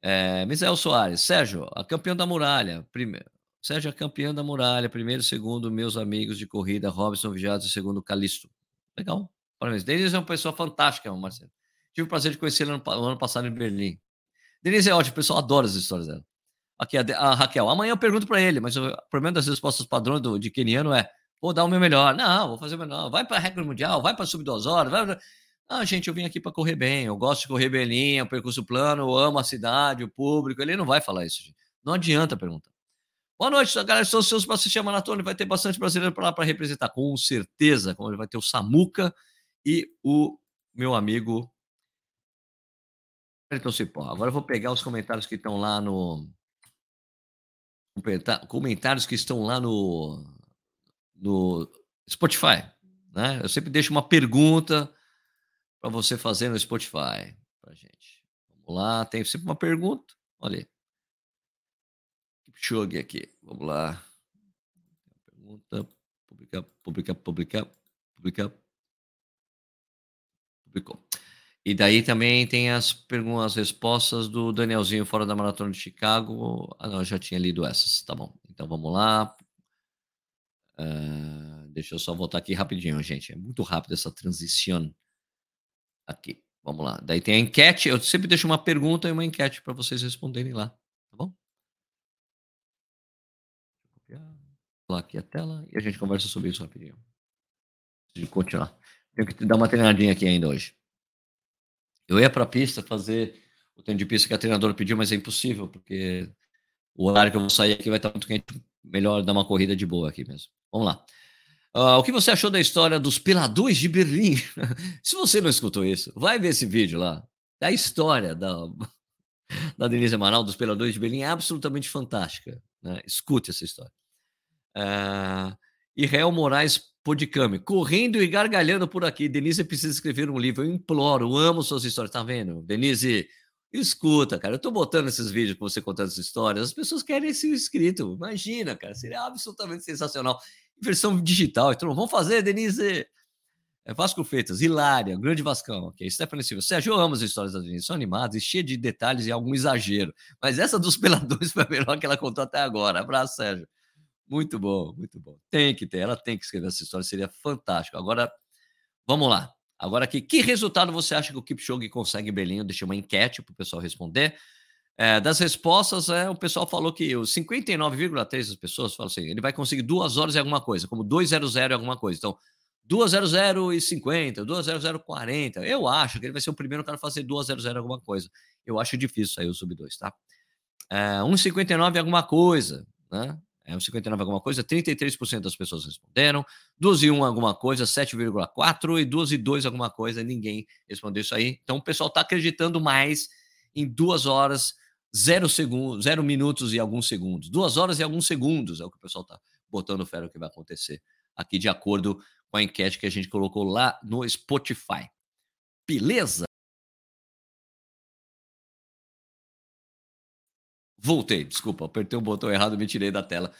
É, Misael Soares, Sérgio, a campeã da muralha. Primeiro, Sérgio, a campeã da muralha. Primeiro, segundo, meus amigos de corrida, Robson Vigiados e segundo, Calisto. Legal. Parabéns. Denise é uma pessoa fantástica, Marcelo. Tive o prazer de conhecer ela no, ano passado em Berlim. Denise é ótimo, o pessoal adora as histórias dela. Aqui, a, a Raquel. Amanhã eu pergunto para ele, mas o problema das respostas padrões do, de Keniano é: vou dar o meu melhor. Não, vou fazer o melhor. Vai para regra mundial, vai para sub duas horas. Vai Ah, gente, eu vim aqui para correr bem. Eu gosto de correr é um percurso plano, eu amo a cidade, o público. Ele não vai falar isso, gente. Não adianta perguntar. Boa noite, galera. Estou ansioso para assistir a maratona. Vai ter bastante brasileiro para lá para representar, com certeza. Como ele vai ter o Samuca e o meu amigo então, Cipó, agora eu vou pegar os comentários que estão lá no. Comentários que estão lá no, no Spotify. Né? Eu sempre deixo uma pergunta para você fazer no Spotify. Pra gente. Vamos lá, tem sempre uma pergunta. Olha aí. Kipchoge aqui. Vamos lá. Pergunta. Publicar, publicar, publicar, publicar. Publicou. E daí também tem as perguntas, as respostas do Danielzinho fora da Maratona de Chicago. Ah, não, eu já tinha lido essas, tá bom. Então vamos lá. Uh, deixa eu só voltar aqui rapidinho, gente. É muito rápido essa transição. Aqui, vamos lá. Daí tem a enquete. Eu sempre deixo uma pergunta e uma enquete para vocês responderem lá, tá bom? Vou copiar aqui a tela e a gente conversa sobre isso rapidinho. De continuar. Tenho que dar uma treinadinha aqui ainda hoje. Eu ia para a pista fazer o tempo de pista que a treinadora pediu, mas é impossível, porque o horário que eu vou sair aqui vai estar muito quente. Melhor dar uma corrida de boa aqui mesmo. Vamos lá. Uh, o que você achou da história dos peladores de Berlim? Se você não escutou isso, vai ver esse vídeo lá. A história da, da Denise Amaral dos peladores de Berlim é absolutamente fantástica. Né? Escute essa história. Uh, e Moraes Podicame, correndo e gargalhando por aqui. Denise precisa escrever um livro. Eu imploro, amo suas histórias. Tá vendo? Denise, escuta, cara. Eu tô botando esses vídeos com você contando as histórias. As pessoas querem esse escrito. Imagina, cara. Seria absolutamente sensacional. Versão digital. Então, vamos fazer, Denise. É Vasco Feitas, Hilária, Grande Vascão, ok. Stephanie Silva. Sérgio, eu amo as histórias da Denise. São animadas e cheias de detalhes e algum exagero. Mas essa dos peladores foi a melhor que ela contou até agora. Abraço, Sérgio. Muito bom, muito bom. Tem que ter, ela tem que escrever essa história, seria fantástico. Agora, vamos lá. Agora aqui, que resultado você acha que o Kipchoge consegue em Berlim? Eu deixei uma enquete para o pessoal responder. É, das respostas, é, o pessoal falou que os 59,3% das pessoas falam assim, ele vai conseguir duas horas e alguma coisa, como 200 e alguma coisa. Então, 200 e 50, 200 40. Eu acho que ele vai ser o primeiro cara a fazer 200 alguma coisa. Eu acho difícil sair o sub 2, tá? É, 1,59 alguma coisa, né? É, 1,59 alguma coisa, 33% das pessoas responderam. 2 e 1 alguma coisa, 7,4 e 2 e 2 alguma coisa, ninguém respondeu isso aí. Então o pessoal está acreditando mais em 2 horas, 0 segundos, 0 minutos e alguns segundos. 2 horas e alguns segundos é o que o pessoal está botando fé no que vai acontecer aqui de acordo com a enquete que a gente colocou lá no Spotify. Beleza? Voltei, desculpa, apertei o botão errado, me tirei da tela.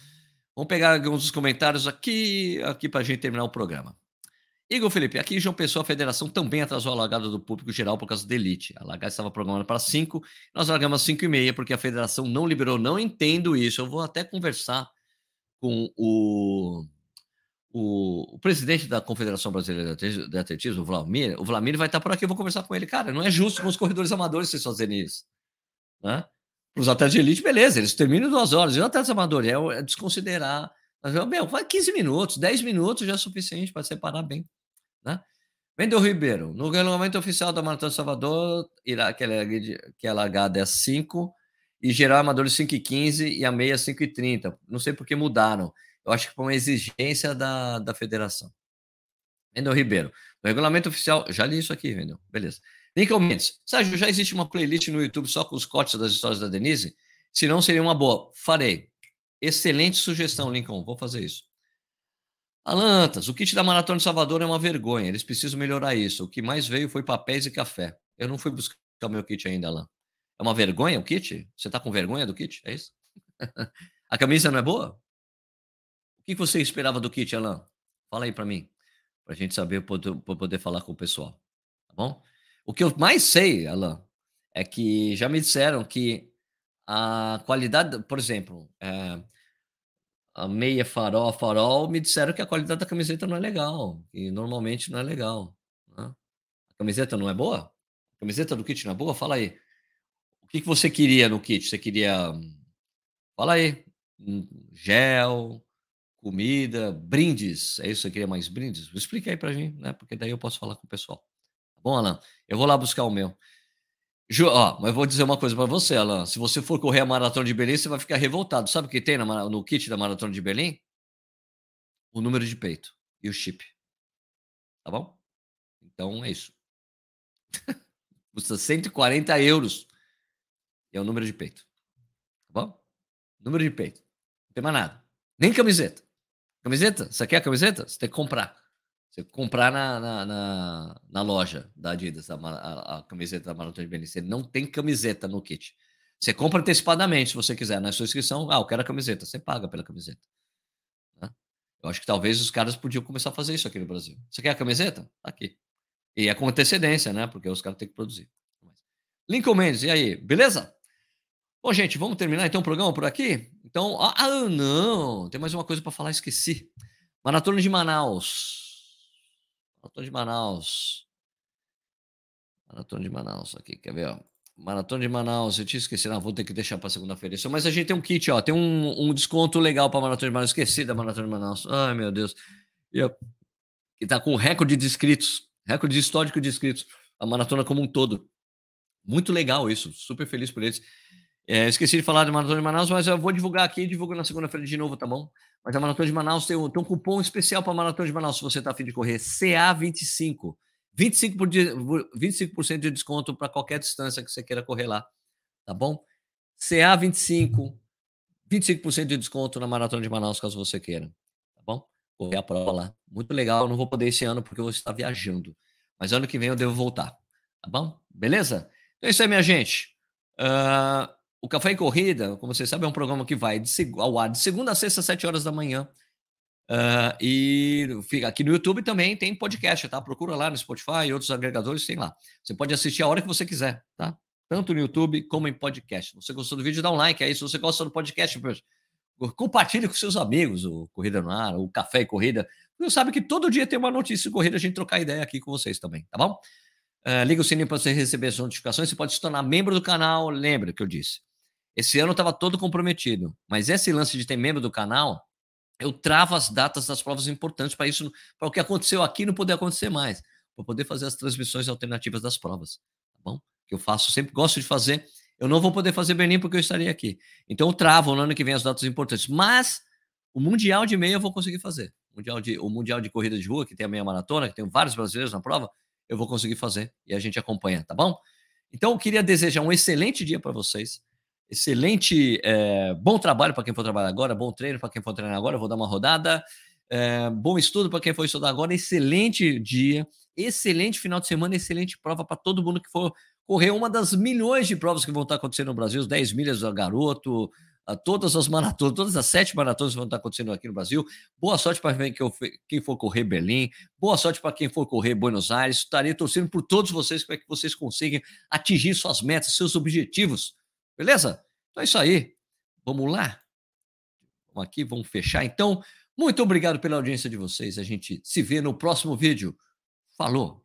Vamos pegar alguns dos comentários aqui, aqui para a gente terminar o programa. Igor Felipe, aqui João Pessoa, a federação também atrasou a largada do público geral por causa da elite. A largada estava programada para 5, nós largamos 5 e meia porque a federação não liberou. Não entendo isso. Eu vou até conversar com o, o, o presidente da Confederação Brasileira de Atletismo, o Vladimir. O Vladimir vai estar por aqui, eu vou conversar com ele. Cara, não é justo com os corredores amadores vocês fazerem isso. Né? os atletas de elite, beleza, eles terminam duas horas. E o atleta amador é, é desconsiderar. Mas, meu, vai 15 minutos, 10 minutos já é suficiente para separar bem. Né? Wendel Ribeiro, no regulamento oficial da Maratona Salvador, irá, que, é, que a largada é 5 e geral amador 5 e 15 e a meia 5 e 30. Não sei por que mudaram. Eu acho que foi uma exigência da, da federação. Wendel Ribeiro, no regulamento oficial, já li isso aqui, Wendel, beleza. Lincoln Mendes, Sérgio, já existe uma playlist no YouTube só com os cortes das histórias da Denise? Se não, seria uma boa. Farei. Excelente sugestão, Lincoln. Vou fazer isso. Alantas, o kit da Maratona de Salvador é uma vergonha. Eles precisam melhorar isso. O que mais veio foi papéis e café. Eu não fui buscar o meu kit ainda, Alan. É uma vergonha o kit? Você está com vergonha do kit? É isso? a camisa não é boa? O que você esperava do kit, Alan? Fala aí para mim, para a gente saber, para poder falar com o pessoal. Tá bom? O que eu mais sei, Alan, é que já me disseram que a qualidade, por exemplo, é, a meia farol, farol, me disseram que a qualidade da camiseta não é legal, e normalmente não é legal. Né? A camiseta não é boa? A camiseta do kit não é boa? Fala aí. O que, que você queria no kit? Você queria. Fala aí. Gel, comida, brindes. É isso você queria mais brindes? Explica aí pra gente, né? Porque daí eu posso falar com o pessoal. Tá bom, Alan? Eu vou lá buscar o meu. Ju, ó, mas vou dizer uma coisa para você, Alan. Se você for correr a maratona de Belém, você vai ficar revoltado. Sabe o que tem no, no kit da maratona de Belém? O número de peito e o chip. Tá bom? Então é isso. Custa 140 euros. E é o número de peito. Tá bom? Número de peito. Não tem mais nada. Nem camiseta. Camiseta? Você quer a camiseta? Você tem que comprar. Você comprar na, na, na, na loja da Adidas a, a, a, camiseta da Maratona de Berlim, você não tem camiseta no kit. Você compra antecipadamente, se você quiser, na sua inscrição. Ah, eu quero a camiseta. Você paga pela camiseta. Né? Eu acho que talvez os caras podiam começar a fazer isso aqui no Brasil. Você quer a camiseta? Tá aqui. E é com antecedência, né? Porque os caras têm que produzir. Lincoln Mendes, e aí? Beleza? Bom, gente, vamos terminar então o programa por aqui? Então, ah, ah não, tem mais uma coisa para falar, esqueci. Maratona de Manaus. Maratona de Manaus. Maratona de Manaus aqui, quer ver? Ó? Maratona de Manaus, eu tinha esquecido, não, vou ter que deixar para segunda-feira. Mas a gente tem um kit, ó, tem um, um desconto legal para Maratona de Manaus. Esqueci da Maratona de Manaus. Ai, meu Deus. E, que tá com recorde de inscritos, recorde histórico de inscritos. A maratona como um todo. Muito legal isso, super feliz por eles. É, esqueci de falar da Maratona de Manaus, mas eu vou divulgar aqui divulgo na segunda-feira de novo, tá bom? Mas a Maratona de Manaus tem um, tem um cupom especial para a Maratona de Manaus, se você está afim de correr, CA25. 25%, por, 25 de desconto para qualquer distância que você queira correr lá, tá bom? CA25, 25% de desconto na Maratona de Manaus, caso você queira, tá bom? Correr a prova lá. Muito legal, eu não vou poder esse ano porque eu vou estar viajando. Mas ano que vem eu devo voltar, tá bom? Beleza? Então é isso aí, minha gente. Uh, o Café e Corrida, como vocês sabem, é um programa que vai de, ao ar de segunda a sexta, às sete horas da manhã. Uh, e fica aqui no YouTube também tem podcast, tá? Procura lá no Spotify e outros agregadores, tem lá. Você pode assistir a hora que você quiser, tá? Tanto no YouTube como em podcast. Se você gostou do vídeo, dá um like aí. Se você gosta do podcast, Compartilhe com seus amigos o Corrida no Ar, o Café e Corrida. Você sabe que todo dia tem uma notícia de corrida, a gente trocar ideia aqui com vocês também, tá bom? Uh, liga o sininho para você receber as notificações. Você pode se tornar membro do canal. Lembra que eu disse. Esse ano estava todo comprometido, mas esse lance de ter membro do canal, eu travo as datas das provas importantes para isso, para o que aconteceu aqui não poder acontecer mais, para poder fazer as transmissões alternativas das provas, tá bom? Que eu faço, sempre gosto de fazer. Eu não vou poder fazer Berlim porque eu estarei aqui. Então eu travo no ano que vem as datas importantes, mas o mundial de meia eu vou conseguir fazer. O mundial de, o mundial de corrida de rua, que tem a meia maratona, que tem vários brasileiros na prova, eu vou conseguir fazer e a gente acompanha, tá bom? Então eu queria desejar um excelente dia para vocês excelente, é, bom trabalho para quem for trabalhar agora, bom treino para quem for treinar agora, vou dar uma rodada, é, bom estudo para quem for estudar agora, excelente dia, excelente final de semana, excelente prova para todo mundo que for correr uma das milhões de provas que vão estar acontecendo no Brasil, os 10 milhas do garoto, todas as maratonas, todas as sete maratonas que vão estar acontecendo aqui no Brasil. Boa sorte para quem for correr Berlim, boa sorte para quem for correr Buenos Aires. Estarei torcendo por todos vocês para que vocês consigam atingir suas metas, seus objetivos Beleza? Então é isso aí. Vamos lá? Vamos aqui, vamos fechar. Então, muito obrigado pela audiência de vocês. A gente se vê no próximo vídeo. Falou!